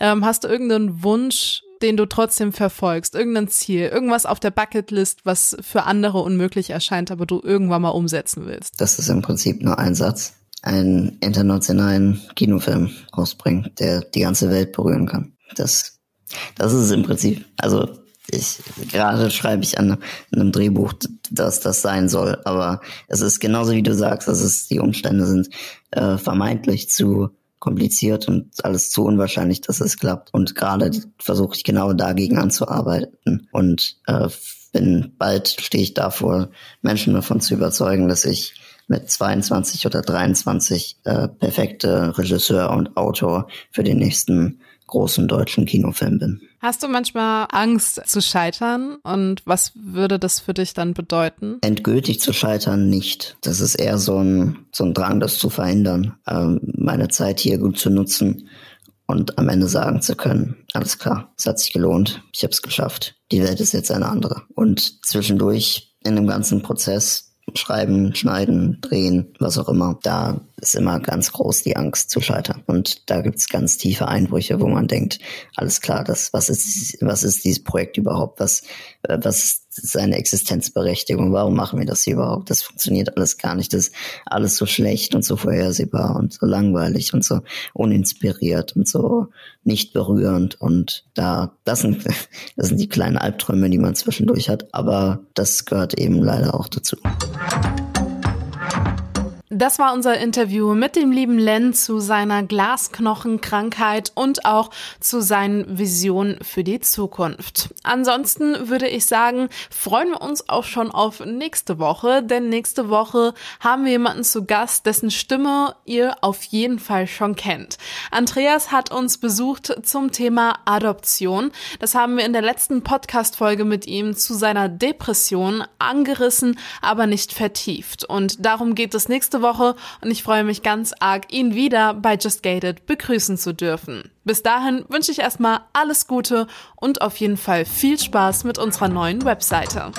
Ähm, hast du irgendeinen Wunsch, den du trotzdem verfolgst, irgendein Ziel, irgendwas auf der Bucketlist, was für andere unmöglich erscheint, aber du irgendwann mal umsetzen willst? Das ist im Prinzip nur ein Satz. Einen internationalen Kinofilm rausbringen, der die ganze Welt berühren kann. Das, das ist im Prinzip, also ich gerade schreibe ich an, einem Drehbuch, dass das sein soll, aber es ist genauso wie du sagst, dass es die Umstände sind äh, vermeintlich zu kompliziert und alles zu unwahrscheinlich, dass es klappt. Und gerade versuche ich genau dagegen anzuarbeiten. Und äh, bin bald stehe ich davor, Menschen davon zu überzeugen, dass ich mit 22 oder 23 äh, perfekte Regisseur und Autor für den nächsten großen deutschen Kinofilm bin. Hast du manchmal Angst zu scheitern und was würde das für dich dann bedeuten? Endgültig zu scheitern nicht. Das ist eher so ein, so ein Drang, das zu verändern, ähm, meine Zeit hier gut zu nutzen und am Ende sagen zu können, alles klar, es hat sich gelohnt, ich habe es geschafft, die Welt ist jetzt eine andere. Und zwischendurch in dem ganzen Prozess schreiben, schneiden, drehen, was auch immer, da ist immer ganz groß die Angst zu scheitern. Und da gibt's ganz tiefe Einbrüche, wo man denkt, alles klar, das, was ist, was ist dieses Projekt überhaupt? Was, äh, was ist seine Existenzberechtigung? Warum machen wir das hier überhaupt? Das funktioniert alles gar nicht. Das ist alles so schlecht und so vorhersehbar und so langweilig und so uninspiriert und so nicht berührend. Und da, das sind, [laughs] das sind die kleinen Albträume, die man zwischendurch hat. Aber das gehört eben leider auch dazu. Das war unser Interview mit dem lieben Len zu seiner Glasknochenkrankheit und auch zu seinen Visionen für die Zukunft. Ansonsten würde ich sagen, freuen wir uns auch schon auf nächste Woche, denn nächste Woche haben wir jemanden zu Gast, dessen Stimme ihr auf jeden Fall schon kennt. Andreas hat uns besucht zum Thema Adoption. Das haben wir in der letzten Podcast-Folge mit ihm zu seiner Depression angerissen, aber nicht vertieft. Und darum geht es nächste nächste Woche und ich freue mich ganz arg, ihn wieder bei Just Gated begrüßen zu dürfen. Bis dahin wünsche ich erstmal alles Gute und auf jeden Fall viel Spaß mit unserer neuen Webseite.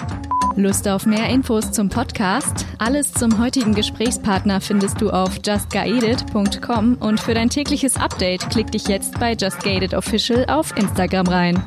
Lust auf mehr Infos zum Podcast? Alles zum heutigen Gesprächspartner findest du auf justgated.com und für dein tägliches Update klick dich jetzt bei Just Gated Official auf Instagram rein.